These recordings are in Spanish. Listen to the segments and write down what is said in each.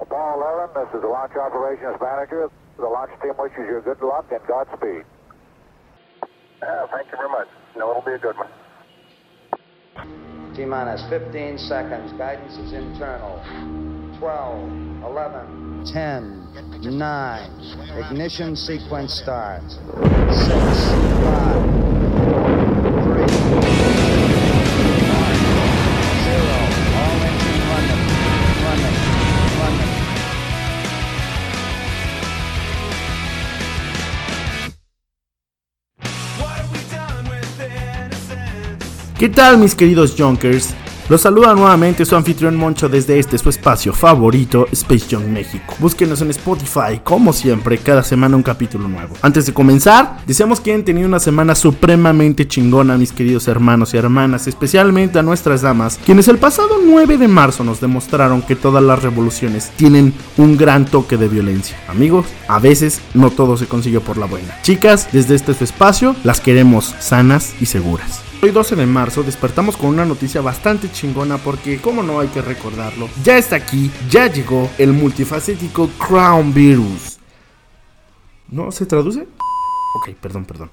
Apollo 11, this is the launch operations manager. The launch team wishes you good luck and Godspeed. Uh, thank you very much. No, it'll be a good one. T minus 15 seconds. Guidance is internal. 12, 11, 10, 9. Ignition sequence starts. 6, 5, 4, 3, ¿Qué tal mis queridos Junkers? Los saluda nuevamente su anfitrión Moncho desde este su espacio favorito, Space Junk México. Búsquenos en Spotify, como siempre, cada semana un capítulo nuevo. Antes de comenzar, deseamos que hayan tenido una semana supremamente chingona, mis queridos hermanos y hermanas, especialmente a nuestras damas, quienes el pasado 9 de marzo nos demostraron que todas las revoluciones tienen un gran toque de violencia. Amigos, a veces no todo se consigue por la buena. Chicas, desde este su espacio, las queremos sanas y seguras. Hoy 12 de marzo despertamos con una noticia bastante chingona porque, como no hay que recordarlo, ya está aquí, ya llegó el multifacético Crown Virus. ¿No se traduce? Ok, perdón, perdón.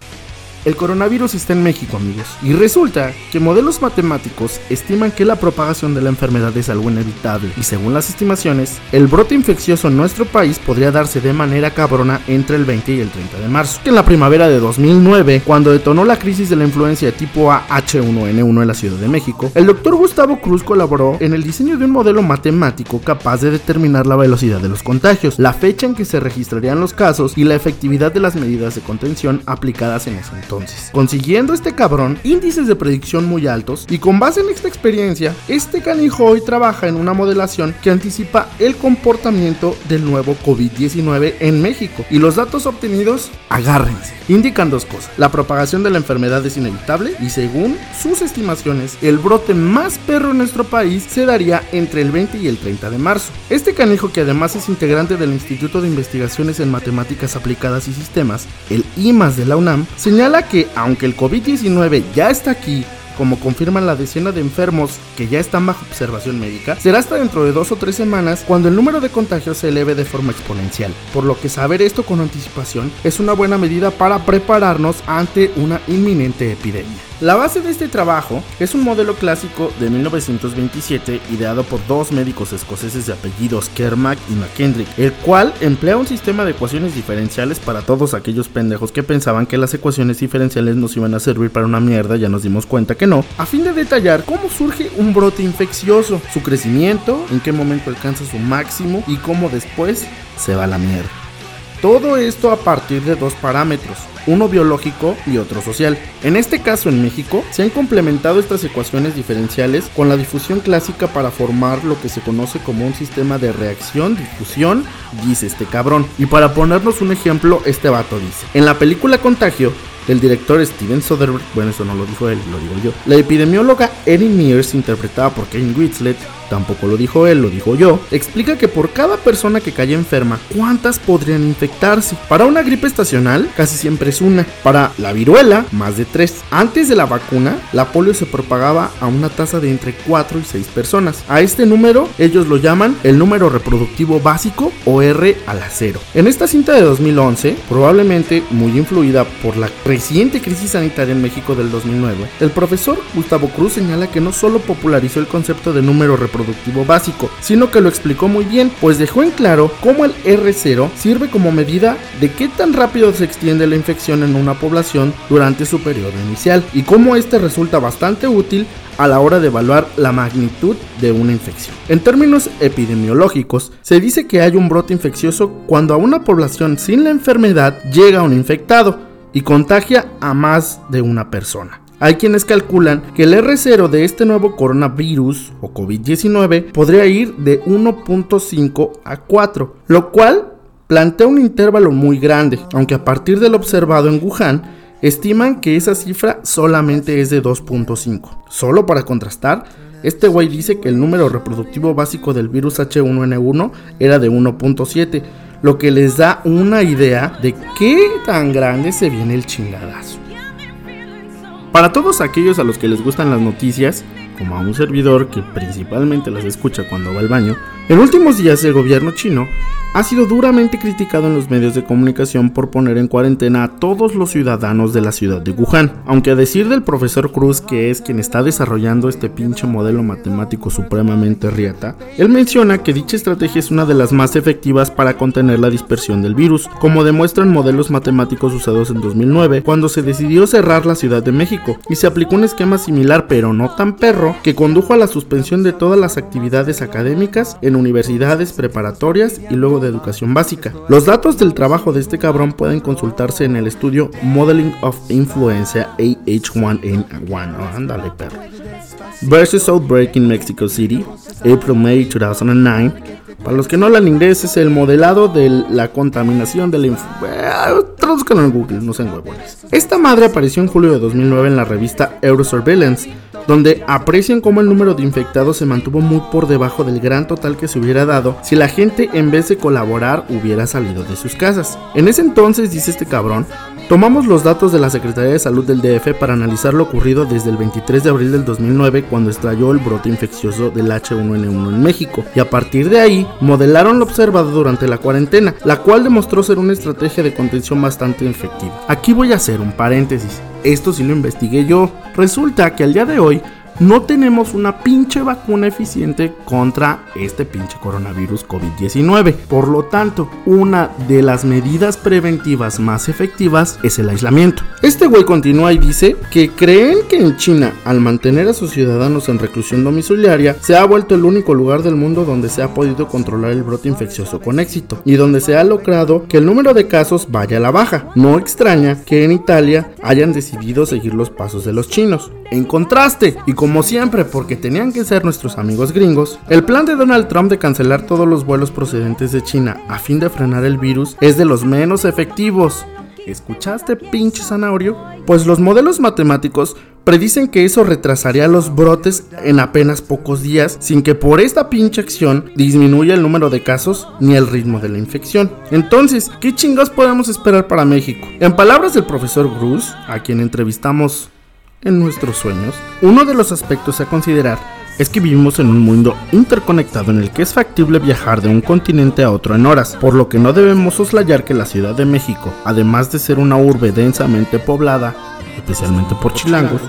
El coronavirus está en México, amigos, y resulta que modelos matemáticos estiman que la propagación de la enfermedad es algo inevitable, y según las estimaciones, el brote infeccioso en nuestro país podría darse de manera cabrona entre el 20 y el 30 de marzo. En la primavera de 2009, cuando detonó la crisis de la influencia de tipo A H1N1 en la Ciudad de México, el doctor Gustavo Cruz colaboró en el diseño de un modelo matemático capaz de determinar la velocidad de los contagios, la fecha en que se registrarían los casos y la efectividad de las medidas de contención aplicadas en ese entonces consiguiendo este cabrón índices de predicción muy altos y con base en esta experiencia, este canijo hoy trabaja en una modelación que anticipa el comportamiento del nuevo COVID-19 en México. Y los datos obtenidos, agárrense, indican dos cosas, la propagación de la enfermedad es inevitable y según sus estimaciones, el brote más perro en nuestro país se daría entre el 20 y el 30 de marzo. Este canijo que además es integrante del Instituto de Investigaciones en Matemáticas Aplicadas y Sistemas, el IMAS de la UNAM, señala que aunque el COVID-19 ya está aquí, como confirman la decena de enfermos que ya están bajo observación médica, será hasta dentro de dos o tres semanas cuando el número de contagios se eleve de forma exponencial. Por lo que saber esto con anticipación es una buena medida para prepararnos ante una inminente epidemia. La base de este trabajo es un modelo clásico de 1927 ideado por dos médicos escoceses de apellidos Kermack y McKendrick, el cual emplea un sistema de ecuaciones diferenciales para todos aquellos pendejos que pensaban que las ecuaciones diferenciales nos iban a servir para una mierda, ya nos dimos cuenta que no, a fin de detallar cómo surge un brote infeccioso, su crecimiento, en qué momento alcanza su máximo y cómo después se va a la mierda. Todo esto a partir de dos parámetros, uno biológico y otro social. En este caso en México se han complementado estas ecuaciones diferenciales con la difusión clásica para formar lo que se conoce como un sistema de reacción-difusión, dice este cabrón. Y para ponernos un ejemplo, este vato dice, en la película Contagio, el director Steven Soderbergh, bueno eso no lo dijo él, lo digo yo, la epidemióloga Erin Mears, interpretada por Kane Whistlet, tampoco lo dijo él, lo dijo yo, explica que por cada persona que cae enferma, ¿cuántas podrían infectarse? Para una gripe estacional, casi siempre es una. Para la viruela, más de tres. Antes de la vacuna, la polio se propagaba a una tasa de entre 4 y 6 personas. A este número, ellos lo llaman el número reproductivo básico o R a la cero. En esta cinta de 2011, probablemente muy influida por la reciente crisis sanitaria en México del 2009, el profesor Gustavo Cruz señala que no solo popularizó el concepto de número reproductivo, productivo básico, sino que lo explicó muy bien, pues dejó en claro cómo el R0 sirve como medida de qué tan rápido se extiende la infección en una población durante su periodo inicial y cómo este resulta bastante útil a la hora de evaluar la magnitud de una infección. En términos epidemiológicos, se dice que hay un brote infeccioso cuando a una población sin la enfermedad llega un infectado y contagia a más de una persona. Hay quienes calculan que el R0 de este nuevo coronavirus o COVID-19 podría ir de 1.5 a 4, lo cual plantea un intervalo muy grande, aunque a partir del observado en Wuhan, estiman que esa cifra solamente es de 2.5. Solo para contrastar, este güey dice que el número reproductivo básico del virus H1N1 era de 1.7, lo que les da una idea de qué tan grande se viene el chingadazo. Para todos aquellos a los que les gustan las noticias, como a un servidor que principalmente las escucha cuando va al baño, en últimos días el gobierno chino ha sido duramente criticado en los medios de comunicación por poner en cuarentena a todos los ciudadanos de la ciudad de Wuhan. Aunque a decir del profesor Cruz, que es quien está desarrollando este pinche modelo matemático supremamente riata, él menciona que dicha estrategia es una de las más efectivas para contener la dispersión del virus, como demuestran modelos matemáticos usados en 2009, cuando se decidió cerrar la Ciudad de México, y se aplicó un esquema similar pero no tan perro, que condujo a la suspensión de todas las actividades académicas en universidades preparatorias y luego de educación básica. Los datos del trabajo de este cabrón pueden consultarse en el estudio Modeling of Influenza AH1N1. ándale, perro. Versus Outbreak in Mexico City, April-May 2009. Para los que no hablan inglés, es el modelado de la contaminación de la influenza. Eh, traduzcanlo en Google, no sean huevones. Esta madre apareció en julio de 2009 en la revista Eurosurveillance donde aprecian cómo el número de infectados se mantuvo muy por debajo del gran total que se hubiera dado si la gente en vez de colaborar hubiera salido de sus casas. En ese entonces, dice este cabrón, tomamos los datos de la Secretaría de Salud del DF para analizar lo ocurrido desde el 23 de abril del 2009 cuando estalló el brote infeccioso del H1N1 en México y a partir de ahí modelaron lo observado durante la cuarentena, la cual demostró ser una estrategia de contención bastante efectiva. Aquí voy a hacer un paréntesis. Esto sí lo investigué yo. Resulta que al día de hoy no tenemos una pinche vacuna eficiente contra este pinche coronavirus COVID-19. Por lo tanto, una de las medidas preventivas más efectivas es el aislamiento. Este güey continúa y dice que creen que en China, al mantener a sus ciudadanos en reclusión domiciliaria, se ha vuelto el único lugar del mundo donde se ha podido controlar el brote infeccioso con éxito y donde se ha logrado que el número de casos vaya a la baja. No extraña que en Italia hayan decidido seguir los pasos de los chinos. En contraste, y como siempre porque tenían que ser nuestros amigos gringos, el plan de Donald Trump de cancelar todos los vuelos procedentes de China a fin de frenar el virus es de los menos efectivos. ¿Escuchaste pinche zanahorio? Pues los modelos matemáticos predicen que eso retrasaría los brotes en apenas pocos días sin que por esta pinche acción disminuya el número de casos ni el ritmo de la infección. Entonces, ¿qué chingados podemos esperar para México? En palabras del profesor Bruce, a quien entrevistamos en nuestros sueños, uno de los aspectos a considerar es que vivimos en un mundo interconectado en el que es factible viajar de un continente a otro en horas, por lo que no debemos soslayar que la Ciudad de México, además de ser una urbe densamente poblada, especialmente por chilangos,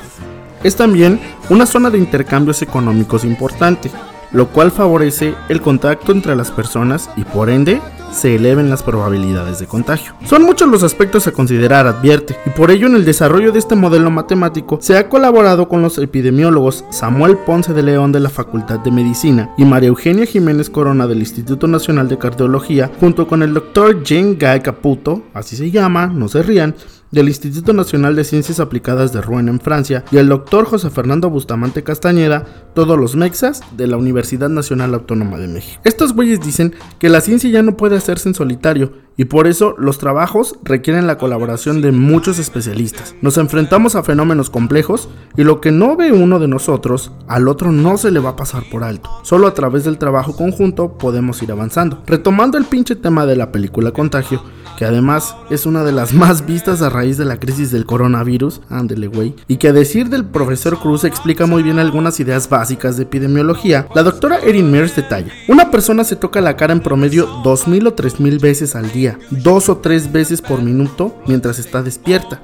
es también una zona de intercambios económicos importante, lo cual favorece el contacto entre las personas y por ende se eleven las probabilidades de contagio. Son muchos los aspectos a considerar, advierte, y por ello en el desarrollo de este modelo matemático se ha colaborado con los epidemiólogos Samuel Ponce de León de la Facultad de Medicina y María Eugenia Jiménez Corona del Instituto Nacional de Cardiología, junto con el doctor Jean Guy Caputo, así se llama, no se rían, del Instituto Nacional de Ciencias Aplicadas de Rouen en Francia y el doctor José Fernando Bustamante Castañeda, todos los mexas de la Universidad Nacional Autónoma de México. Estos güeyes dicen que la ciencia ya no puede hacerse en solitario y por eso los trabajos requieren la colaboración de muchos especialistas. Nos enfrentamos a fenómenos complejos y lo que no ve uno de nosotros, al otro no se le va a pasar por alto. Solo a través del trabajo conjunto podemos ir avanzando. Retomando el pinche tema de la película Contagio, que además es una de las más vistas a raíz de la crisis del coronavirus, ándele güey, y que a decir del profesor Cruz explica muy bien algunas ideas básicas de epidemiología, la doctora Erin Mears detalla, una persona se toca la cara en promedio 2.000 o 3.000 veces al día, dos o tres veces por minuto mientras está despierta.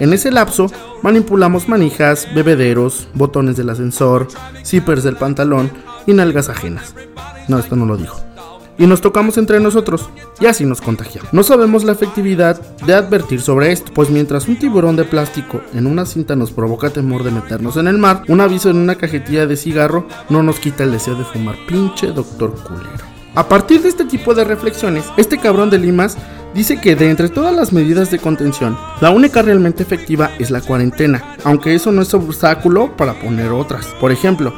En ese lapso manipulamos manijas, bebederos, botones del ascensor, zippers del pantalón y nalgas ajenas. No, esto no lo dijo y nos tocamos entre nosotros y así nos contagiamos. No sabemos la efectividad de advertir sobre esto, pues mientras un tiburón de plástico en una cinta nos provoca temor de meternos en el mar, un aviso en una cajetilla de cigarro no nos quita el deseo de fumar pinche doctor culero. A partir de este tipo de reflexiones, este cabrón de Limas dice que de entre todas las medidas de contención, la única realmente efectiva es la cuarentena, aunque eso no es obstáculo para poner otras. Por ejemplo,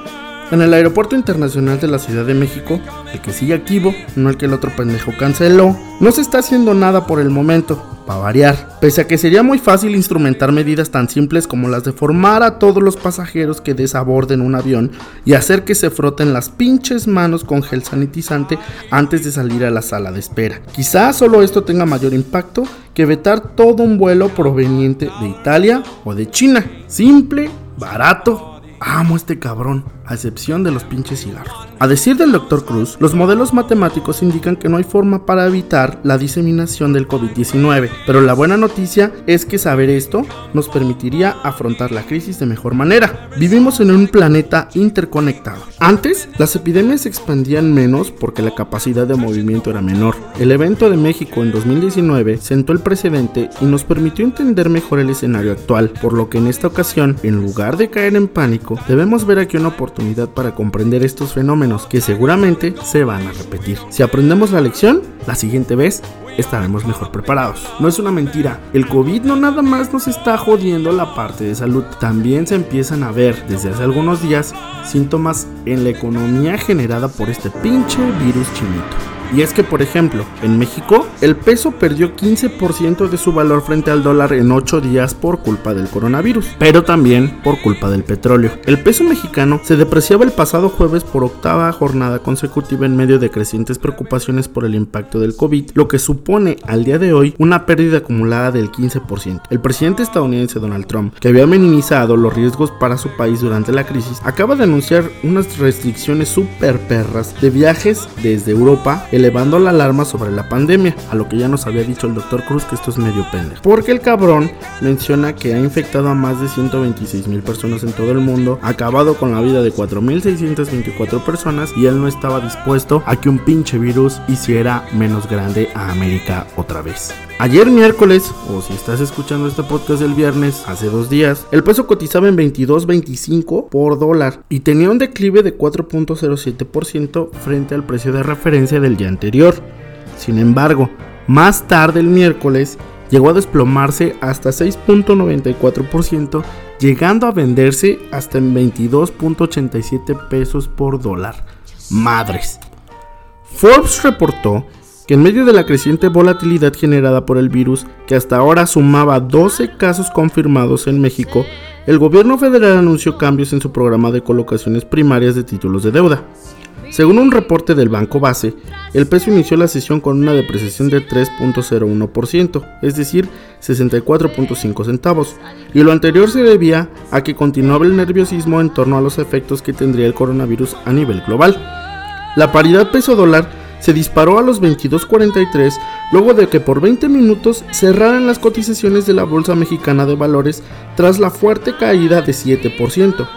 en el Aeropuerto Internacional de la Ciudad de México, el que sigue activo, no el que el otro pendejo canceló, no se está haciendo nada por el momento, para variar, pese a que sería muy fácil instrumentar medidas tan simples como las de formar a todos los pasajeros que desaborden un avión y hacer que se froten las pinches manos con gel sanitizante antes de salir a la sala de espera. Quizás solo esto tenga mayor impacto que vetar todo un vuelo proveniente de Italia o de China. Simple, barato Amo este cabrón, a excepción de los pinches cigarros. A decir del Dr. Cruz, los modelos matemáticos indican que no hay forma para evitar la diseminación del COVID-19, pero la buena noticia es que saber esto nos permitiría afrontar la crisis de mejor manera. Vivimos en un planeta interconectado. Antes, las epidemias se expandían menos porque la capacidad de movimiento era menor. El evento de México en 2019 sentó el precedente y nos permitió entender mejor el escenario actual, por lo que en esta ocasión, en lugar de caer en pánico, debemos ver aquí una oportunidad para comprender estos fenómenos que seguramente se van a repetir. Si aprendemos la lección, la siguiente vez estaremos mejor preparados. No es una mentira, el COVID no nada más nos está jodiendo la parte de salud, también se empiezan a ver desde hace algunos días síntomas en la economía generada por este pinche virus chinito. Y es que, por ejemplo, en México, el peso perdió 15% de su valor frente al dólar en 8 días por culpa del coronavirus, pero también por culpa del petróleo. El peso mexicano se depreciaba el pasado jueves por octava jornada consecutiva en medio de crecientes preocupaciones por el impacto del COVID, lo que supone al día de hoy una pérdida acumulada del 15%. El presidente estadounidense Donald Trump, que había minimizado los riesgos para su país durante la crisis, acaba de anunciar unas restricciones super perras de viajes desde Europa, elevando la alarma sobre la pandemia, a lo que ya nos había dicho el doctor Cruz que esto es medio pendejo. Porque el cabrón menciona que ha infectado a más de 126 mil personas en todo el mundo, acabado con la vida de 4.624 personas y él no estaba dispuesto a que un pinche virus hiciera menos grande a América otra vez. Ayer miércoles, o si estás escuchando este podcast el viernes, hace dos días, el peso cotizaba en 22.25 por dólar y tenía un declive de 4.07% frente al precio de referencia del día anterior. Sin embargo, más tarde el miércoles llegó a desplomarse hasta 6.94%, llegando a venderse hasta en 22.87 pesos por dólar. Madres. Forbes reportó que en medio de la creciente volatilidad generada por el virus, que hasta ahora sumaba 12 casos confirmados en México, el gobierno federal anunció cambios en su programa de colocaciones primarias de títulos de deuda. Según un reporte del Banco Base, el peso inició la sesión con una depreciación de 3.01%, es decir, 64.5 centavos, y lo anterior se debía a que continuaba el nerviosismo en torno a los efectos que tendría el coronavirus a nivel global. La paridad peso dólar se disparó a los 22.43 luego de que por 20 minutos cerraran las cotizaciones de la Bolsa Mexicana de Valores tras la fuerte caída de 7%.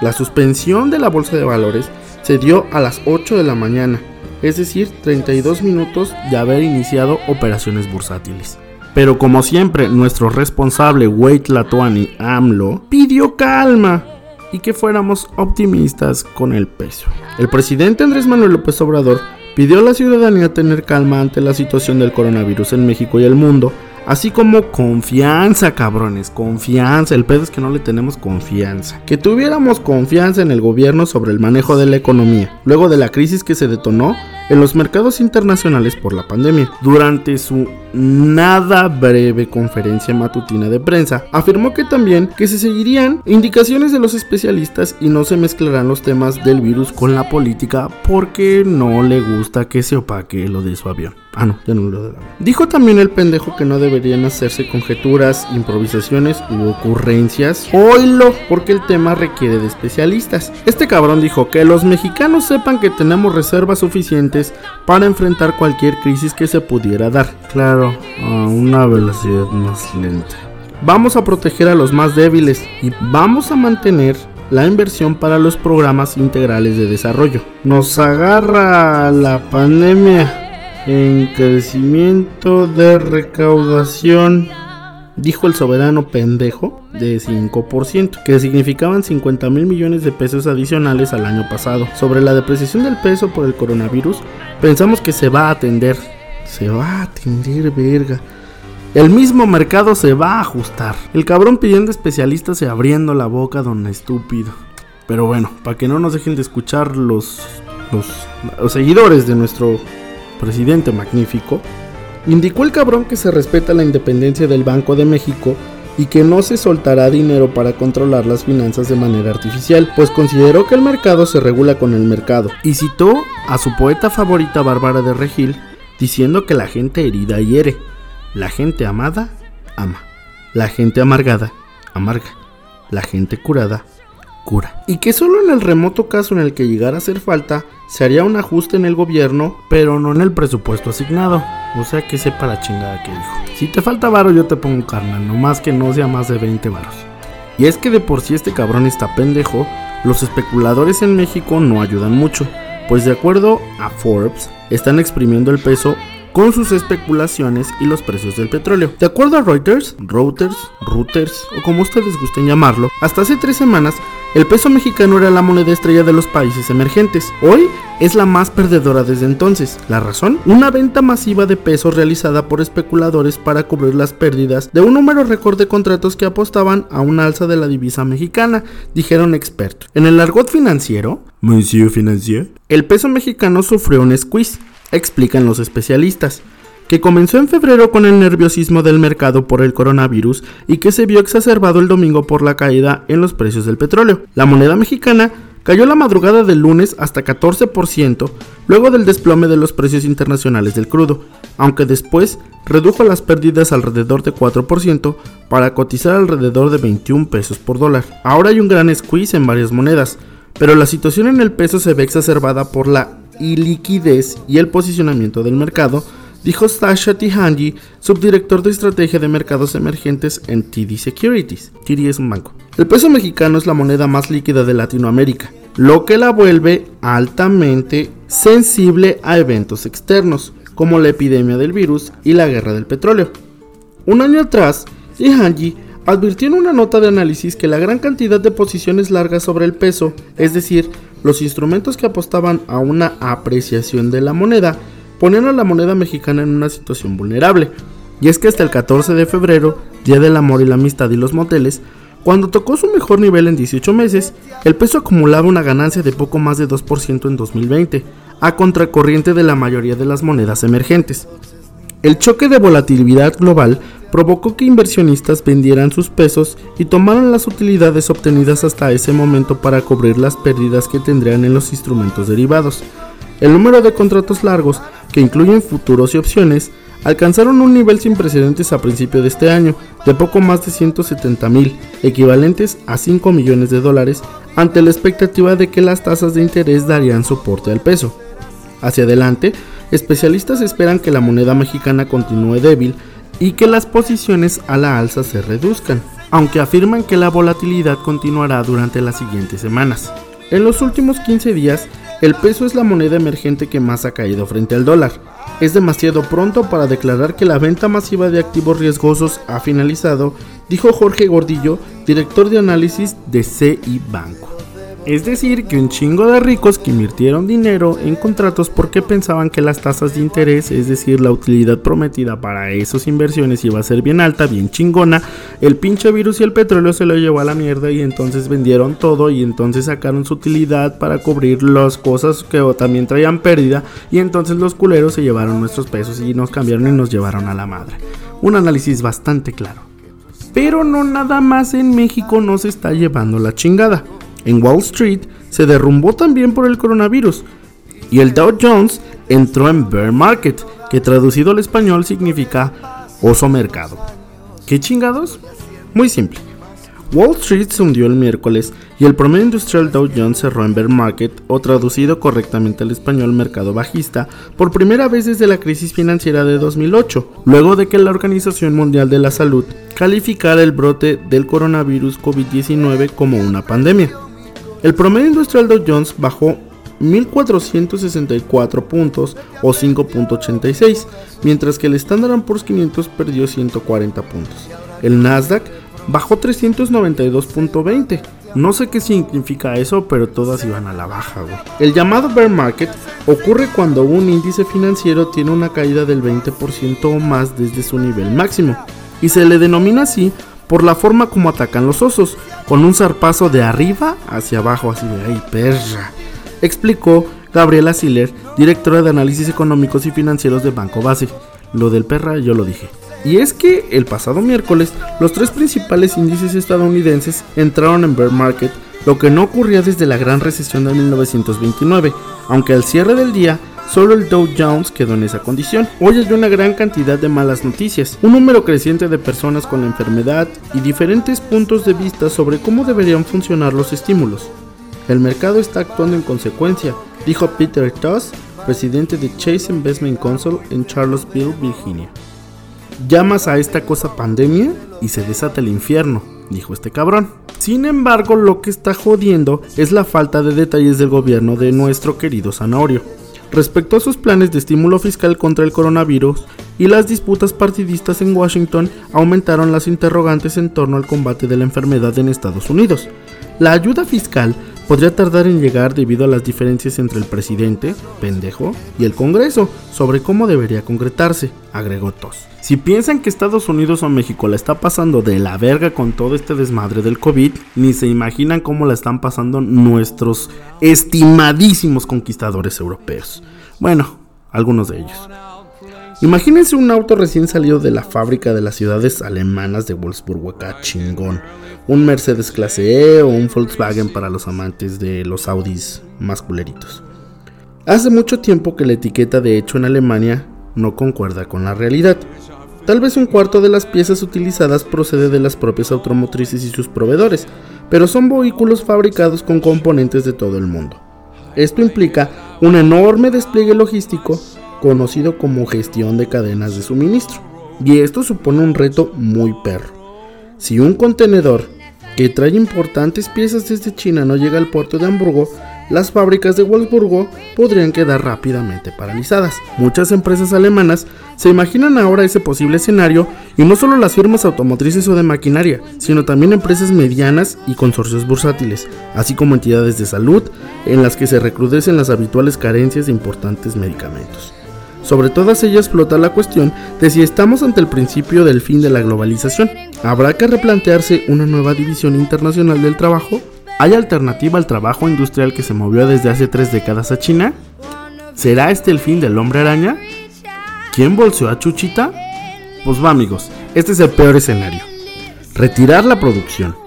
La suspensión de la Bolsa de Valores se dio a las 8 de la mañana, es decir, 32 minutos de haber iniciado operaciones bursátiles. Pero como siempre, nuestro responsable Wade Latuani AMLO pidió calma y que fuéramos optimistas con el peso. El presidente Andrés Manuel López Obrador pidió a la ciudadanía tener calma ante la situación del coronavirus en México y el mundo, así como confianza, cabrones, confianza. El pedo es que no le tenemos confianza. Que tuviéramos confianza en el gobierno sobre el manejo de la economía, luego de la crisis que se detonó en los mercados internacionales por la pandemia. Durante su nada breve conferencia matutina de prensa, afirmó que también que se seguirían indicaciones de los especialistas y no se mezclarán los temas del virus con la política porque no le gusta que se opaque lo de su avión. Ah, no, ya no lo de Dijo también el pendejo que no deberían hacerse conjeturas, improvisaciones u ocurrencias. Oilo, porque el tema requiere de especialistas. Este cabrón dijo que los mexicanos sepan que tenemos reservas suficientes para enfrentar cualquier crisis que se pudiera dar. Claro, a una velocidad más lenta. Vamos a proteger a los más débiles y vamos a mantener la inversión para los programas integrales de desarrollo. Nos agarra la pandemia en crecimiento de recaudación, dijo el soberano pendejo, de 5%, que significaban 50 mil millones de pesos adicionales al año pasado. Sobre la depreciación del peso por el coronavirus, pensamos que se va a atender. Se va a atender, verga. El mismo mercado se va a ajustar. El cabrón pidiendo especialistas y abriendo la boca, don estúpido. Pero bueno, para que no nos dejen de escuchar los, los, los seguidores de nuestro presidente magnífico, indicó el cabrón que se respeta la independencia del Banco de México y que no se soltará dinero para controlar las finanzas de manera artificial, pues consideró que el mercado se regula con el mercado, y citó a su poeta favorita Bárbara de Regil, diciendo que la gente herida hiere, la gente amada ama, la gente amargada amarga, la gente curada cura. Y que solo en el remoto caso en el que llegara a hacer falta, se haría un ajuste en el gobierno, pero no en el presupuesto asignado. O sea que sepa la chingada que dijo. Si te falta varo, yo te pongo carnal, más que no sea más de 20 varos. Y es que de por sí este cabrón está pendejo, los especuladores en México no ayudan mucho, pues de acuerdo a Forbes, están exprimiendo el peso con sus especulaciones y los precios del petróleo. De acuerdo a Reuters, Reuters, Reuters o como ustedes gusten llamarlo, hasta hace tres semanas el peso mexicano era la moneda estrella de los países emergentes. Hoy es la más perdedora desde entonces. ¿La razón? Una venta masiva de pesos realizada por especuladores para cubrir las pérdidas de un número récord de contratos que apostaban a un alza de la divisa mexicana, dijeron expertos. En el argot financiero, Monsieur Financier, el peso mexicano sufrió un squeeze explican los especialistas, que comenzó en febrero con el nerviosismo del mercado por el coronavirus y que se vio exacerbado el domingo por la caída en los precios del petróleo. La moneda mexicana cayó la madrugada del lunes hasta 14% luego del desplome de los precios internacionales del crudo, aunque después redujo las pérdidas alrededor de 4% para cotizar alrededor de 21 pesos por dólar. Ahora hay un gran squeeze en varias monedas, pero la situación en el peso se ve exacerbada por la y liquidez y el posicionamiento del mercado, dijo Sasha Tihanji, subdirector de estrategia de mercados emergentes en TD Securities. TD es un banco. El peso mexicano es la moneda más líquida de Latinoamérica, lo que la vuelve altamente sensible a eventos externos, como la epidemia del virus y la guerra del petróleo. Un año atrás, Tihanji advirtió en una nota de análisis que la gran cantidad de posiciones largas sobre el peso, es decir, los instrumentos que apostaban a una apreciación de la moneda, ponían a la moneda mexicana en una situación vulnerable. Y es que hasta el 14 de febrero, Día del Amor y la Amistad y los Moteles, cuando tocó su mejor nivel en 18 meses, el peso acumulaba una ganancia de poco más de 2% en 2020, a contracorriente de la mayoría de las monedas emergentes. El choque de volatilidad global provocó que inversionistas vendieran sus pesos y tomaran las utilidades obtenidas hasta ese momento para cubrir las pérdidas que tendrían en los instrumentos derivados. El número de contratos largos, que incluyen futuros y opciones, alcanzaron un nivel sin precedentes a principio de este año, de poco más de 170 mil, equivalentes a 5 millones de dólares, ante la expectativa de que las tasas de interés darían soporte al peso. Hacia adelante, especialistas esperan que la moneda mexicana continúe débil y que las posiciones a la alza se reduzcan, aunque afirman que la volatilidad continuará durante las siguientes semanas. En los últimos 15 días, el peso es la moneda emergente que más ha caído frente al dólar. Es demasiado pronto para declarar que la venta masiva de activos riesgosos ha finalizado, dijo Jorge Gordillo, director de análisis de CI Banco. Es decir, que un chingo de ricos que invirtieron dinero en contratos porque pensaban que las tasas de interés, es decir, la utilidad prometida para esas inversiones iba a ser bien alta, bien chingona, el pinche virus y el petróleo se lo llevó a la mierda y entonces vendieron todo y entonces sacaron su utilidad para cubrir las cosas que también traían pérdida y entonces los culeros se llevaron nuestros pesos y nos cambiaron y nos llevaron a la madre. Un análisis bastante claro. Pero no nada más en México nos está llevando la chingada. En Wall Street se derrumbó también por el coronavirus y el Dow Jones entró en bear market, que traducido al español significa oso mercado. ¿Qué chingados? Muy simple. Wall Street se hundió el miércoles y el promedio industrial Dow Jones cerró en bear market o traducido correctamente al español mercado bajista por primera vez desde la crisis financiera de 2008, luego de que la Organización Mundial de la Salud calificara el brote del coronavirus COVID-19 como una pandemia. El promedio industrial Dow Jones bajó 1.464 puntos o 5.86, mientras que el Standard Poor's 500 perdió 140 puntos. El Nasdaq bajó 392.20. No sé qué significa eso, pero todas iban a la baja. El llamado bear market ocurre cuando un índice financiero tiene una caída del 20% o más desde su nivel máximo, y se le denomina así por la forma como atacan los osos, con un zarpazo de arriba hacia abajo, así de ahí, perra. Explicó Gabriela Siller, directora de análisis económicos y financieros de Banco Base. Lo del perra yo lo dije. Y es que el pasado miércoles los tres principales índices estadounidenses entraron en bear market, lo que no ocurría desde la gran recesión de 1929, aunque al cierre del día solo el Dow Jones quedó en esa condición. Hoy hay una gran cantidad de malas noticias, un número creciente de personas con la enfermedad y diferentes puntos de vista sobre cómo deberían funcionar los estímulos. El mercado está actuando en consecuencia, dijo Peter Toss, presidente de Chase Investment Council en Charlottesville, Virginia. Llamas a esta cosa pandemia y se desata el infierno, dijo este cabrón. Sin embargo, lo que está jodiendo es la falta de detalles del gobierno de nuestro querido Zanahorio. Respecto a sus planes de estímulo fiscal contra el coronavirus y las disputas partidistas en Washington, aumentaron las interrogantes en torno al combate de la enfermedad en Estados Unidos. La ayuda fiscal podría tardar en llegar debido a las diferencias entre el presidente, pendejo, y el Congreso sobre cómo debería concretarse, agregó Tos. Si piensan que Estados Unidos o México la está pasando de la verga con todo este desmadre del COVID, ni se imaginan cómo la están pasando nuestros estimadísimos conquistadores europeos. Bueno, algunos de ellos. Imagínense un auto recién salido de la fábrica de las ciudades alemanas de Wolfsburgo acá, chingón. Un Mercedes clase E o un Volkswagen para los amantes de los Audis más culeritos. Hace mucho tiempo que la etiqueta de hecho en Alemania no concuerda con la realidad. Tal vez un cuarto de las piezas utilizadas procede de las propias automotrices y sus proveedores, pero son vehículos fabricados con componentes de todo el mundo. Esto implica un enorme despliegue logístico conocido como gestión de cadenas de suministro. Y esto supone un reto muy perro. Si un contenedor que trae importantes piezas desde China no llega al puerto de Hamburgo, las fábricas de Wolfsburgo podrían quedar rápidamente paralizadas. Muchas empresas alemanas se imaginan ahora ese posible escenario y no solo las firmas automotrices o de maquinaria, sino también empresas medianas y consorcios bursátiles, así como entidades de salud en las que se recrudecen las habituales carencias de importantes medicamentos. Sobre todas ellas flota la cuestión de si estamos ante el principio del fin de la globalización. ¿Habrá que replantearse una nueva división internacional del trabajo? ¿Hay alternativa al trabajo industrial que se movió desde hace tres décadas a China? ¿Será este el fin del hombre araña? ¿Quién bolseó a Chuchita? Pues va amigos, este es el peor escenario. Retirar la producción.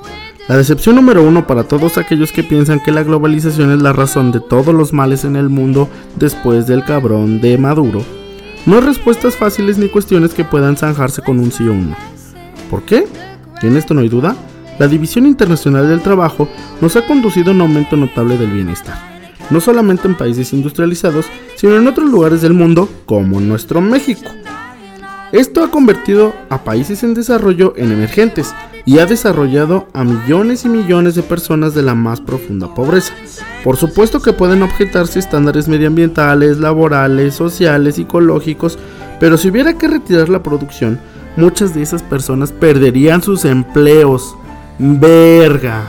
La decepción número uno para todos aquellos que piensan que la globalización es la razón de todos los males en el mundo después del cabrón de Maduro, no hay respuestas fáciles ni cuestiones que puedan zanjarse con un sí o un. ¿Por qué? en esto no hay duda, la División Internacional del Trabajo nos ha conducido a un aumento notable del bienestar, no solamente en países industrializados, sino en otros lugares del mundo, como nuestro México. Esto ha convertido a países en desarrollo en emergentes, y ha desarrollado a millones y millones de personas de la más profunda pobreza. Por supuesto que pueden objetarse estándares medioambientales, laborales, sociales, psicológicos, pero si hubiera que retirar la producción, muchas de esas personas perderían sus empleos. Verga.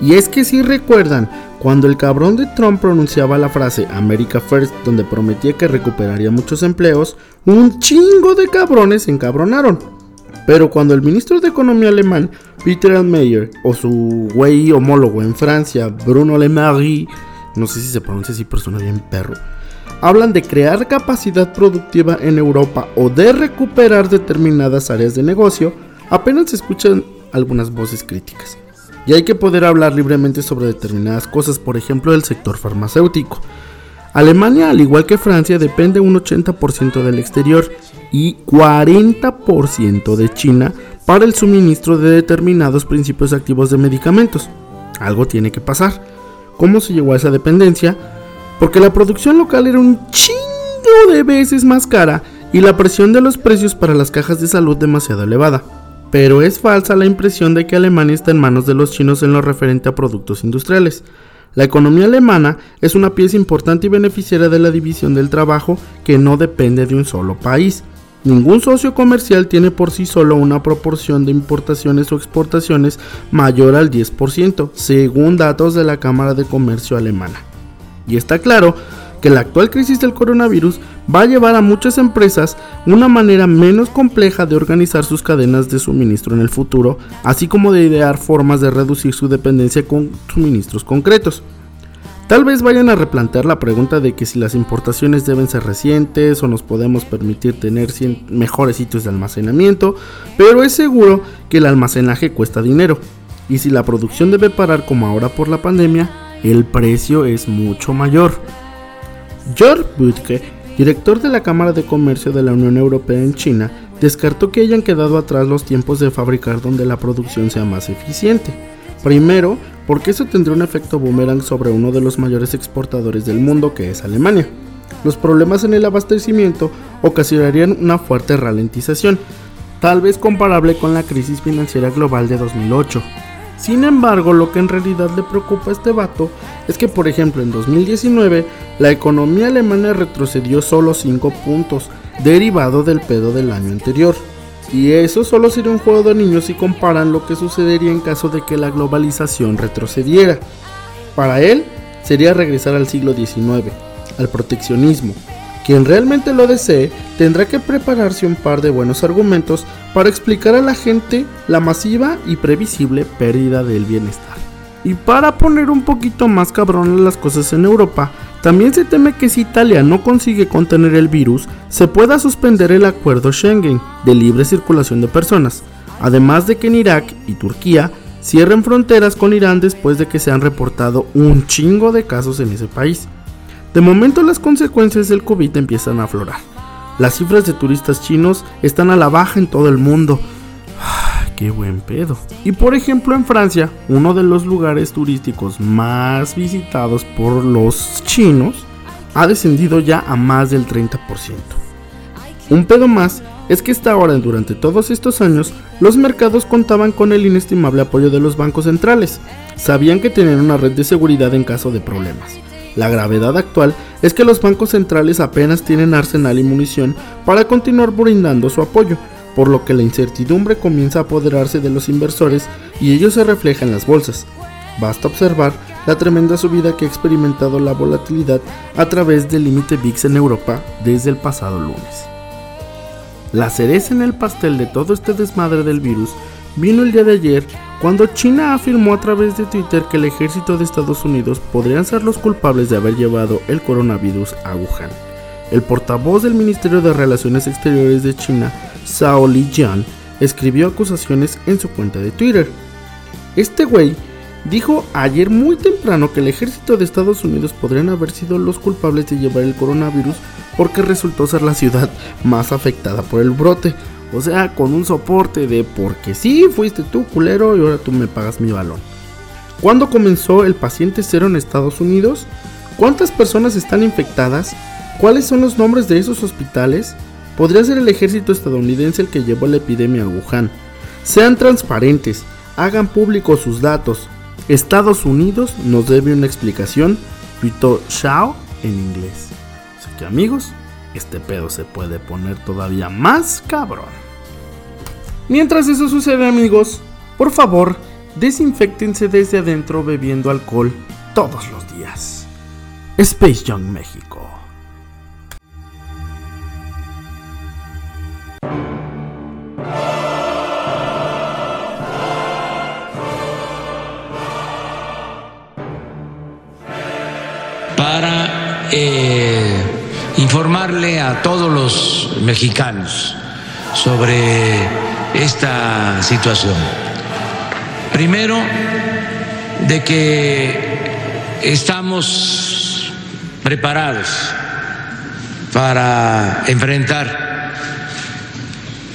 Y es que si recuerdan, cuando el cabrón de Trump pronunciaba la frase America First, donde prometía que recuperaría muchos empleos, un chingo de cabrones se encabronaron. Pero cuando el ministro de Economía alemán, Peter Altmaier, o su güey homólogo en Francia, Bruno Le Maire, no sé si se pronuncia así, pero suena bien perro, hablan de crear capacidad productiva en Europa o de recuperar determinadas áreas de negocio, apenas se escuchan algunas voces críticas. Y hay que poder hablar libremente sobre determinadas cosas, por ejemplo, del sector farmacéutico. Alemania, al igual que Francia, depende un 80% del exterior y 40% de China para el suministro de determinados principios activos de medicamentos. Algo tiene que pasar. ¿Cómo se llegó a esa dependencia? Porque la producción local era un chingo de veces más cara y la presión de los precios para las cajas de salud demasiado elevada. Pero es falsa la impresión de que Alemania está en manos de los chinos en lo referente a productos industriales. La economía alemana es una pieza importante y beneficiaria de la división del trabajo que no depende de un solo país. Ningún socio comercial tiene por sí solo una proporción de importaciones o exportaciones mayor al 10%, según datos de la Cámara de Comercio alemana. Y está claro que la actual crisis del coronavirus va a llevar a muchas empresas una manera menos compleja de organizar sus cadenas de suministro en el futuro, así como de idear formas de reducir su dependencia con suministros concretos. Tal vez vayan a replantear la pregunta de que si las importaciones deben ser recientes o nos podemos permitir tener mejores sitios de almacenamiento, pero es seguro que el almacenaje cuesta dinero. Y si la producción debe parar como ahora por la pandemia, el precio es mucho mayor. George Butke, director de la Cámara de Comercio de la Unión Europea en China, descartó que hayan quedado atrás los tiempos de fabricar donde la producción sea más eficiente. Primero, porque eso tendría un efecto boomerang sobre uno de los mayores exportadores del mundo, que es Alemania. Los problemas en el abastecimiento ocasionarían una fuerte ralentización, tal vez comparable con la crisis financiera global de 2008. Sin embargo, lo que en realidad le preocupa a este vato es que, por ejemplo, en 2019, la economía alemana retrocedió solo 5 puntos, derivado del pedo del año anterior. Y eso solo sería un juego de niños si comparan lo que sucedería en caso de que la globalización retrocediera. Para él, sería regresar al siglo XIX, al proteccionismo. Quien realmente lo desee tendrá que prepararse un par de buenos argumentos para explicar a la gente la masiva y previsible pérdida del bienestar. Y para poner un poquito más cabrón las cosas en Europa, también se teme que si Italia no consigue contener el virus, se pueda suspender el acuerdo Schengen de libre circulación de personas, además de que en Irak y Turquía cierren fronteras con Irán después de que se han reportado un chingo de casos en ese país. De momento las consecuencias del COVID empiezan a aflorar. Las cifras de turistas chinos están a la baja en todo el mundo. ¡Qué buen pedo! Y por ejemplo en Francia, uno de los lugares turísticos más visitados por los chinos, ha descendido ya a más del 30%. Un pedo más es que hasta ahora, durante todos estos años, los mercados contaban con el inestimable apoyo de los bancos centrales. Sabían que tenían una red de seguridad en caso de problemas. La gravedad actual es que los bancos centrales apenas tienen arsenal y munición para continuar brindando su apoyo, por lo que la incertidumbre comienza a apoderarse de los inversores y ello se refleja en las bolsas. Basta observar la tremenda subida que ha experimentado la volatilidad a través del límite VIX en Europa desde el pasado lunes. La cereza en el pastel de todo este desmadre del virus vino el día de ayer cuando China afirmó a través de Twitter que el ejército de Estados Unidos podrían ser los culpables de haber llevado el coronavirus a Wuhan. El portavoz del Ministerio de Relaciones Exteriores de China, Zhao Lijian, escribió acusaciones en su cuenta de Twitter. Este güey dijo ayer muy temprano que el ejército de Estados Unidos podrían haber sido los culpables de llevar el coronavirus porque resultó ser la ciudad más afectada por el brote, o sea, con un soporte de porque sí, fuiste tú culero y ahora tú me pagas mi balón. ¿Cuándo comenzó el paciente cero en Estados Unidos? ¿Cuántas personas están infectadas? ¿Cuáles son los nombres de esos hospitales? Podría ser el ejército estadounidense el que llevó la epidemia a Wuhan. Sean transparentes, hagan públicos sus datos. Estados Unidos nos debe una explicación. Pito Shao en inglés. Así que amigos, este pedo se puede poner todavía más cabrón. Mientras eso sucede amigos, por favor, desinfectense desde adentro bebiendo alcohol todos los días. Space Young México. Informarle a todos los mexicanos sobre esta situación. Primero, de que estamos preparados para enfrentar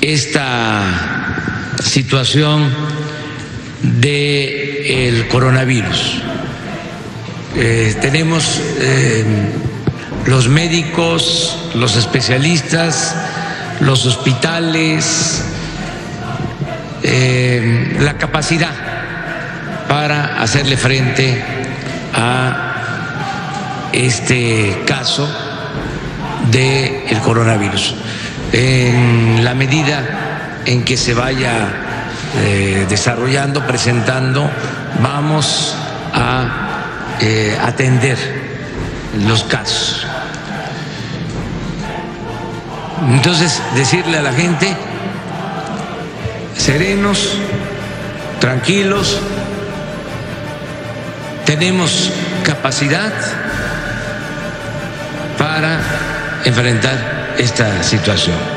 esta situación del coronavirus. Eh, tenemos eh, los médicos, los especialistas, los hospitales, eh, la capacidad para hacerle frente a este caso del el coronavirus. En la medida en que se vaya eh, desarrollando, presentando, vamos a eh, atender los casos. Entonces, decirle a la gente, serenos, tranquilos, tenemos capacidad para enfrentar esta situación.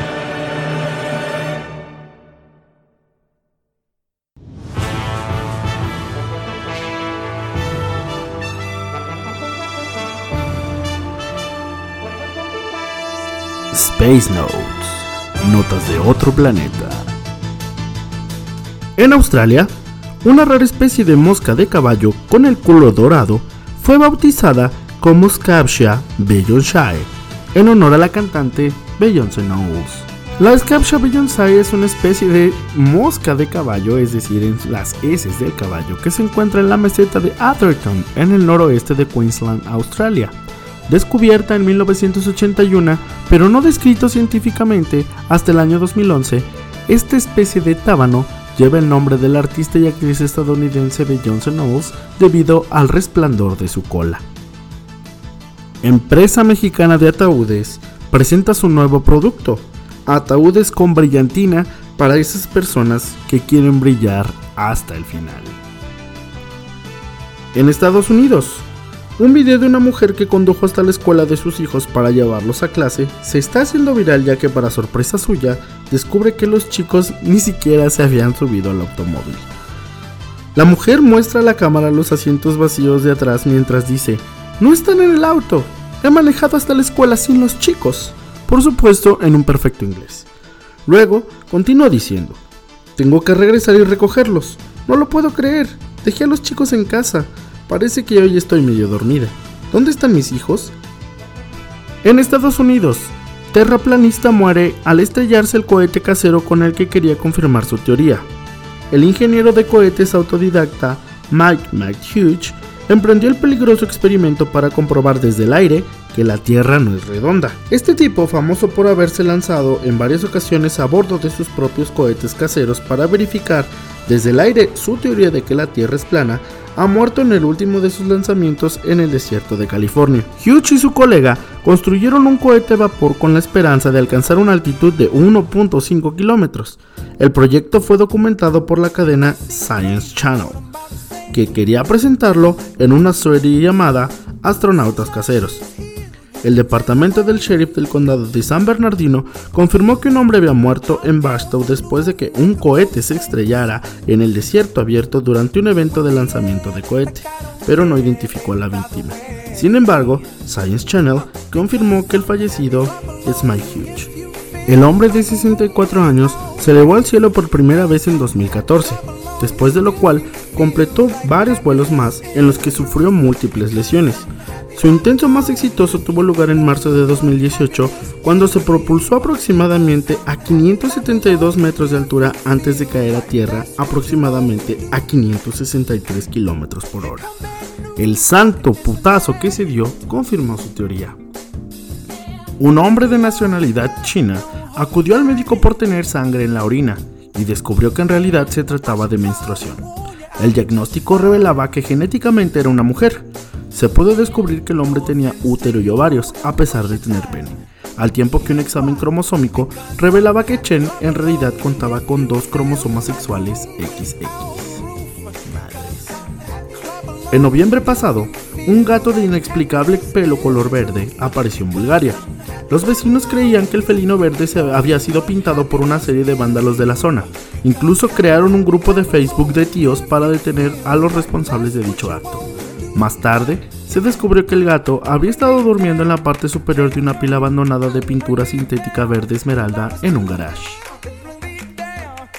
Space Notes, notas de otro planeta. En Australia, una rara especie de mosca de caballo con el culo dorado fue bautizada como Scaptia bellonshire, en honor a la cantante Beyoncé Knowles. La Scaptia bellonshire es una especie de mosca de caballo, es decir, en las heces del caballo, que se encuentra en la meseta de Atherton, en el noroeste de Queensland, Australia. Descubierta en 1981, pero no descrito científicamente hasta el año 2011, esta especie de tábano lleva el nombre del artista y actriz estadounidense Beyoncé Knowles debido al resplandor de su cola. Empresa mexicana de ataúdes presenta su nuevo producto, ataúdes con brillantina para esas personas que quieren brillar hasta el final. En Estados Unidos, un video de una mujer que condujo hasta la escuela de sus hijos para llevarlos a clase se está haciendo viral ya que para sorpresa suya descubre que los chicos ni siquiera se habían subido al automóvil. La mujer muestra a la cámara los asientos vacíos de atrás mientras dice, no están en el auto, he manejado hasta la escuela sin los chicos, por supuesto en un perfecto inglés. Luego continúa diciendo, tengo que regresar y recogerlos, no lo puedo creer, dejé a los chicos en casa, Parece que hoy estoy medio dormida. ¿Dónde están mis hijos? En Estados Unidos, terraplanista muere al estrellarse el cohete casero con el que quería confirmar su teoría. El ingeniero de cohetes autodidacta Mike McHugh emprendió el peligroso experimento para comprobar desde el aire que la Tierra no es redonda. Este tipo, famoso por haberse lanzado en varias ocasiones a bordo de sus propios cohetes caseros para verificar desde el aire su teoría de que la Tierra es plana, ha muerto en el último de sus lanzamientos en el desierto de California. Hughes y su colega construyeron un cohete vapor con la esperanza de alcanzar una altitud de 1.5 kilómetros. El proyecto fue documentado por la cadena Science Channel, que quería presentarlo en una serie llamada Astronautas Caseros. El departamento del sheriff del condado de San Bernardino confirmó que un hombre había muerto en Barstow después de que un cohete se estrellara en el desierto abierto durante un evento de lanzamiento de cohete, pero no identificó a la víctima. Sin embargo, Science Channel confirmó que el fallecido es Mike Hughes. El hombre de 64 años se elevó al cielo por primera vez en 2014, después de lo cual completó varios vuelos más en los que sufrió múltiples lesiones. Su intento más exitoso tuvo lugar en marzo de 2018, cuando se propulsó aproximadamente a 572 metros de altura antes de caer a tierra aproximadamente a 563 kilómetros por hora. El santo putazo que se dio confirmó su teoría. Un hombre de nacionalidad china acudió al médico por tener sangre en la orina y descubrió que en realidad se trataba de menstruación. El diagnóstico revelaba que genéticamente era una mujer, se pudo descubrir que el hombre tenía útero y ovarios, a pesar de tener pene, al tiempo que un examen cromosómico revelaba que Chen en realidad contaba con dos cromosomas sexuales XX. En noviembre pasado, un gato de inexplicable pelo color verde apareció en Bulgaria. Los vecinos creían que el felino verde se había sido pintado por una serie de vándalos de la zona. Incluso crearon un grupo de Facebook de tíos para detener a los responsables de dicho acto. Más tarde, se descubrió que el gato había estado durmiendo en la parte superior de una pila abandonada de pintura sintética verde esmeralda en un garage.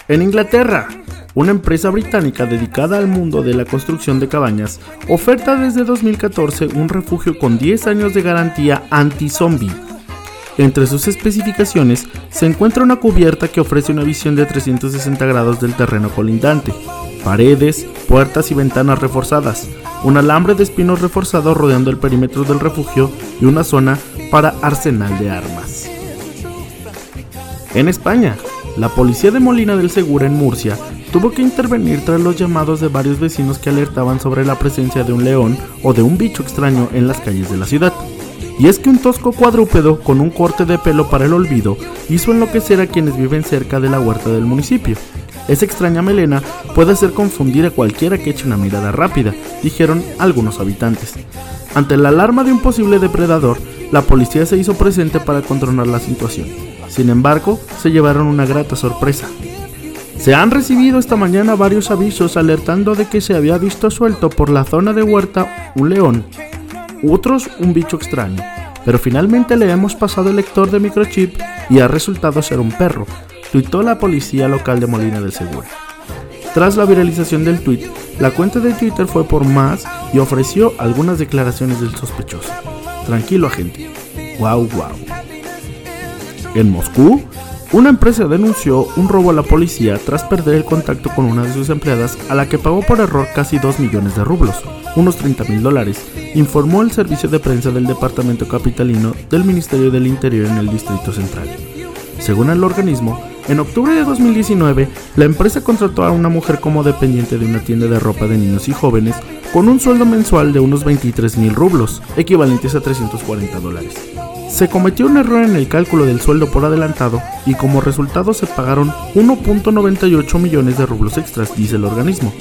En Inglaterra, una empresa británica dedicada al mundo de la construcción de cabañas oferta desde 2014 un refugio con 10 años de garantía anti-zombie. Entre sus especificaciones se encuentra una cubierta que ofrece una visión de 360 grados del terreno colindante, paredes, puertas y ventanas reforzadas, un alambre de espinos reforzado rodeando el perímetro del refugio y una zona para arsenal de armas. En España, la policía de Molina del Segura en Murcia tuvo que intervenir tras los llamados de varios vecinos que alertaban sobre la presencia de un león o de un bicho extraño en las calles de la ciudad. Y es que un tosco cuadrúpedo con un corte de pelo para el olvido hizo enloquecer a quienes viven cerca de la huerta del municipio. Esa extraña melena puede hacer confundir a cualquiera que eche una mirada rápida, dijeron algunos habitantes. Ante la alarma de un posible depredador, la policía se hizo presente para controlar la situación. Sin embargo, se llevaron una grata sorpresa. Se han recibido esta mañana varios avisos alertando de que se había visto suelto por la zona de huerta un león, otros un bicho extraño, pero finalmente le hemos pasado el lector de microchip y ha resultado ser un perro, tuitó la policía local de Molina del Segura. Tras la viralización del tuit, la cuenta de Twitter fue por más y ofreció algunas declaraciones del sospechoso. Tranquilo agente. Wow, wow. En Moscú, una empresa denunció un robo a la policía tras perder el contacto con una de sus empleadas a la que pagó por error casi 2 millones de rublos, unos 30 mil dólares, informó el servicio de prensa del Departamento Capitalino del Ministerio del Interior en el Distrito Central. Según el organismo, en octubre de 2019, la empresa contrató a una mujer como dependiente de una tienda de ropa de niños y jóvenes con un sueldo mensual de unos 23 mil rublos, equivalentes a 340 dólares. Se cometió un error en el cálculo del sueldo por adelantado y como resultado se pagaron 1.98 millones de rublos extras, dice el organismo.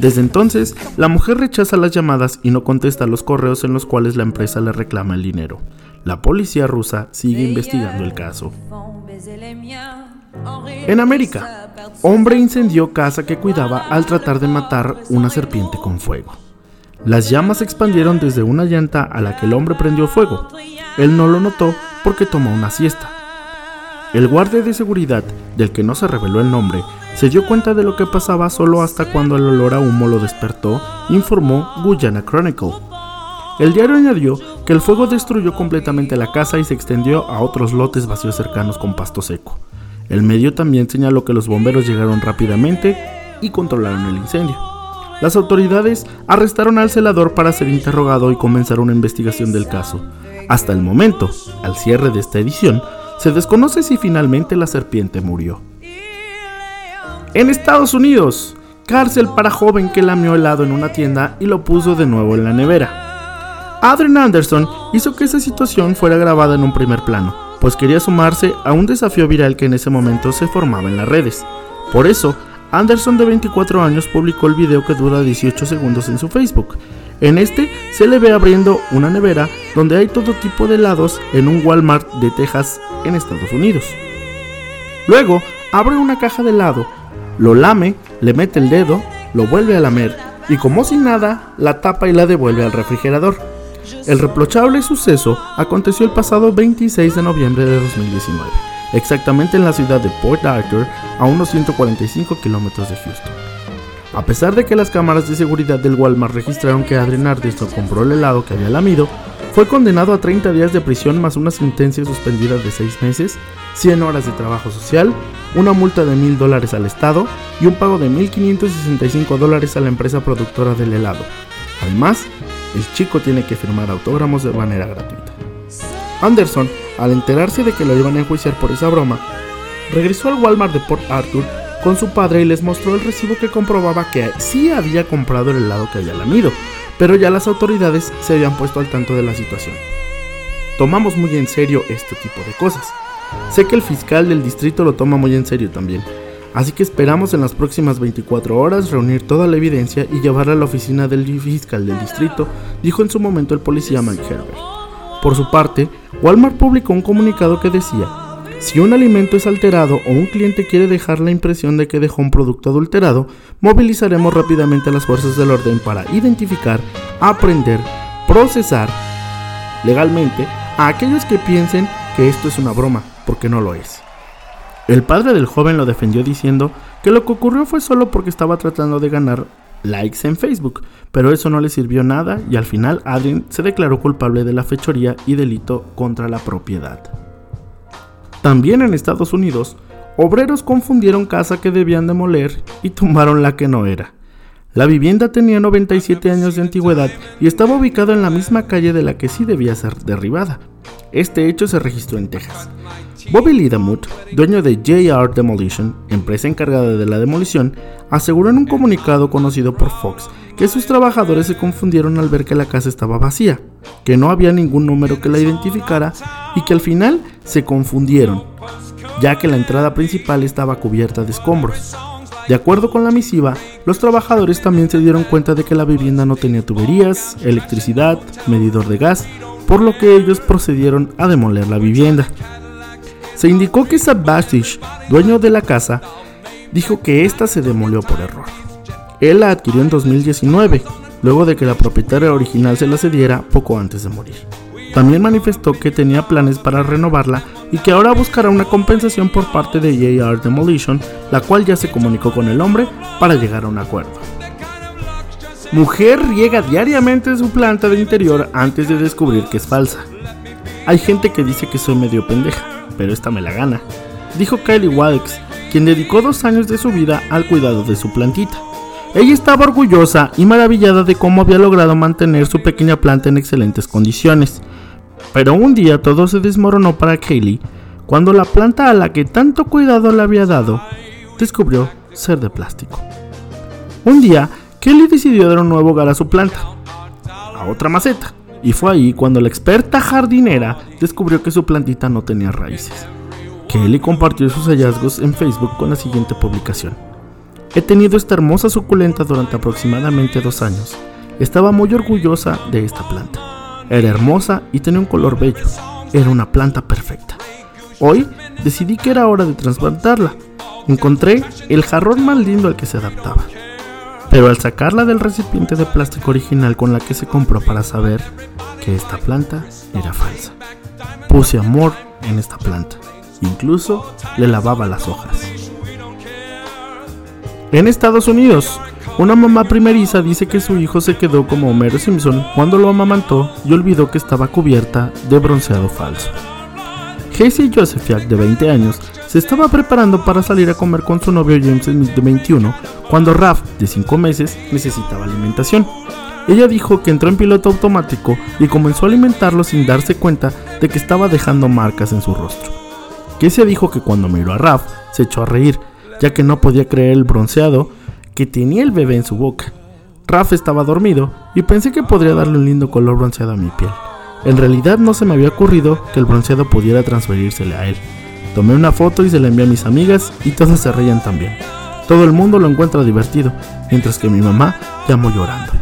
Desde entonces, la mujer rechaza las llamadas y no contesta los correos en los cuales la empresa le reclama el dinero. La policía rusa sigue investigando el caso. En América, hombre incendió casa que cuidaba al tratar de matar una serpiente con fuego. Las llamas se expandieron desde una llanta a la que el hombre prendió fuego. Él no lo notó porque tomó una siesta. El guardia de seguridad, del que no se reveló el nombre, se dio cuenta de lo que pasaba solo hasta cuando el olor a humo lo despertó, informó Guyana Chronicle. El diario añadió que el fuego destruyó completamente la casa y se extendió a otros lotes vacíos cercanos con pasto seco. El medio también señaló que los bomberos llegaron rápidamente y controlaron el incendio. Las autoridades arrestaron al celador para ser interrogado y comenzar una investigación del caso. Hasta el momento, al cierre de esta edición, se desconoce si finalmente la serpiente murió. En Estados Unidos, cárcel para joven que lamió helado en una tienda y lo puso de nuevo en la nevera. Adrian Anderson hizo que esa situación fuera grabada en un primer plano, pues quería sumarse a un desafío viral que en ese momento se formaba en las redes. Por eso, Anderson de 24 años publicó el video que dura 18 segundos en su Facebook. En este se le ve abriendo una nevera donde hay todo tipo de helados en un Walmart de Texas en Estados Unidos. Luego abre una caja de helado, lo lame, le mete el dedo, lo vuelve a lamer y como si nada la tapa y la devuelve al refrigerador. El reprochable suceso aconteció el pasado 26 de noviembre de 2019 exactamente en la ciudad de Port Arthur, a unos 145 kilómetros de Houston. A pesar de que las cámaras de seguridad del Walmart registraron que Adrian Ardiston compró el helado que había lamido, fue condenado a 30 días de prisión más una sentencia suspendida de 6 meses, 100 horas de trabajo social, una multa de 1.000 dólares al Estado y un pago de 1.565 dólares a la empresa productora del helado. Además, el chico tiene que firmar autógramos de manera gratuita. Anderson al enterarse de que lo iban a enjuiciar por esa broma, regresó al Walmart de Port Arthur con su padre y les mostró el recibo que comprobaba que sí había comprado el helado que había lamido, pero ya las autoridades se habían puesto al tanto de la situación. Tomamos muy en serio este tipo de cosas. Sé que el fiscal del distrito lo toma muy en serio también, así que esperamos en las próximas 24 horas reunir toda la evidencia y llevarla a la oficina del fiscal del distrito, dijo en su momento el policía Mike Herbert. Por su parte, Walmart publicó un comunicado que decía, si un alimento es alterado o un cliente quiere dejar la impresión de que dejó un producto adulterado, movilizaremos rápidamente a las fuerzas del orden para identificar, aprender, procesar legalmente a aquellos que piensen que esto es una broma, porque no lo es. El padre del joven lo defendió diciendo que lo que ocurrió fue solo porque estaba tratando de ganar likes en Facebook, pero eso no le sirvió nada y al final Adrien se declaró culpable de la fechoría y delito contra la propiedad. También en Estados Unidos, obreros confundieron casa que debían demoler y tumbaron la que no era. La vivienda tenía 97 años de antigüedad y estaba ubicada en la misma calle de la que sí debía ser derribada. Este hecho se registró en Texas. Bobby Lidamut, dueño de JR Demolition, empresa encargada de la demolición, aseguró en un comunicado conocido por Fox que sus trabajadores se confundieron al ver que la casa estaba vacía, que no había ningún número que la identificara y que al final se confundieron, ya que la entrada principal estaba cubierta de escombros. De acuerdo con la misiva, los trabajadores también se dieron cuenta de que la vivienda no tenía tuberías, electricidad, medidor de gas, por lo que ellos procedieron a demoler la vivienda. Se indicó que Sabasish, dueño de la casa, dijo que ésta se demolió por error. Él la adquirió en 2019, luego de que la propietaria original se la cediera poco antes de morir. También manifestó que tenía planes para renovarla y que ahora buscará una compensación por parte de JR Demolition, la cual ya se comunicó con el hombre para llegar a un acuerdo. Mujer riega diariamente su planta de interior antes de descubrir que es falsa. Hay gente que dice que soy medio pendeja, pero esta me la gana, dijo Kylie Walks, quien dedicó dos años de su vida al cuidado de su plantita. Ella estaba orgullosa y maravillada de cómo había logrado mantener su pequeña planta en excelentes condiciones. Pero un día todo se desmoronó para Kaylee cuando la planta a la que tanto cuidado le había dado descubrió ser de plástico. Un día, Kelly decidió dar un nuevo hogar a su planta, a otra maceta, y fue ahí cuando la experta jardinera descubrió que su plantita no tenía raíces. Kelly compartió sus hallazgos en Facebook con la siguiente publicación. He tenido esta hermosa suculenta durante aproximadamente dos años. Estaba muy orgullosa de esta planta. Era hermosa y tenía un color bello. Era una planta perfecta. Hoy decidí que era hora de trasplantarla. Encontré el jarrón más lindo al que se adaptaba. Pero al sacarla del recipiente de plástico original con la que se compró para saber que esta planta era falsa. Puse amor en esta planta. Incluso le lavaba las hojas. En Estados Unidos, una mamá primeriza dice que su hijo se quedó como Homero Simpson cuando lo amamantó y olvidó que estaba cubierta de bronceado falso. Casey Josephiak, de 20 años, se estaba preparando para salir a comer con su novio James Smith, de 21, cuando Raf, de 5 meses, necesitaba alimentación. Ella dijo que entró en piloto automático y comenzó a alimentarlo sin darse cuenta de que estaba dejando marcas en su rostro. Casey dijo que cuando miró a Raf, se echó a reír, ya que no podía creer el bronceado que tenía el bebé en su boca. Raf estaba dormido y pensé que podría darle un lindo color bronceado a mi piel. En realidad no se me había ocurrido que el bronceado pudiera transferírsele a él. Tomé una foto y se la envié a mis amigas y todas se reían también. Todo el mundo lo encuentra divertido, mientras que mi mamá llamó llorando.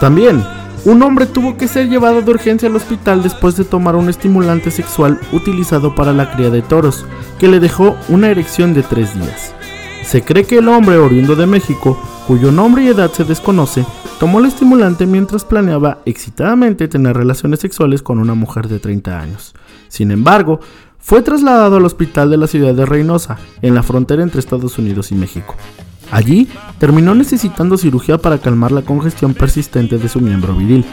También, un hombre tuvo que ser llevado de urgencia al hospital después de tomar un estimulante sexual utilizado para la cría de toros, que le dejó una erección de tres días. Se cree que el hombre oriundo de México, cuyo nombre y edad se desconoce, tomó el estimulante mientras planeaba excitadamente tener relaciones sexuales con una mujer de 30 años. Sin embargo, fue trasladado al hospital de la ciudad de Reynosa, en la frontera entre Estados Unidos y México. Allí terminó necesitando cirugía para calmar la congestión persistente de su miembro viril.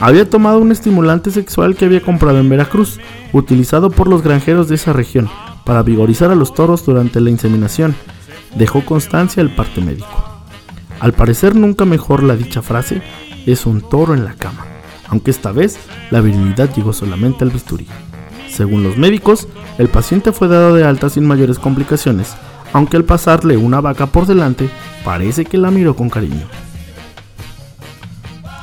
Había tomado un estimulante sexual que había comprado en Veracruz, utilizado por los granjeros de esa región, para vigorizar a los toros durante la inseminación, dejó constancia el parte médico. Al parecer nunca mejor la dicha frase, es un toro en la cama, aunque esta vez la virilidad llegó solamente al bisturí. Según los médicos, el paciente fue dado de alta sin mayores complicaciones, aunque al pasarle una vaca por delante, parece que la miró con cariño.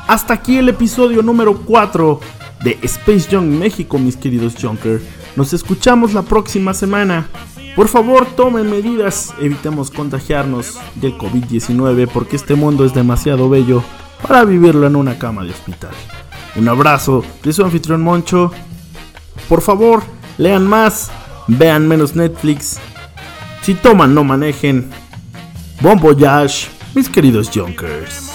Hasta aquí el episodio número 4 de Space Junk México, mis queridos Junker. Nos escuchamos la próxima semana. Por favor, tomen medidas, evitemos contagiarnos del COVID-19 porque este mundo es demasiado bello para vivirlo en una cama de hospital. Un abrazo de su anfitrión Moncho. Por favor, lean más, vean menos Netflix. Si toman, no manejen. Bon voyage, mis queridos Junkers.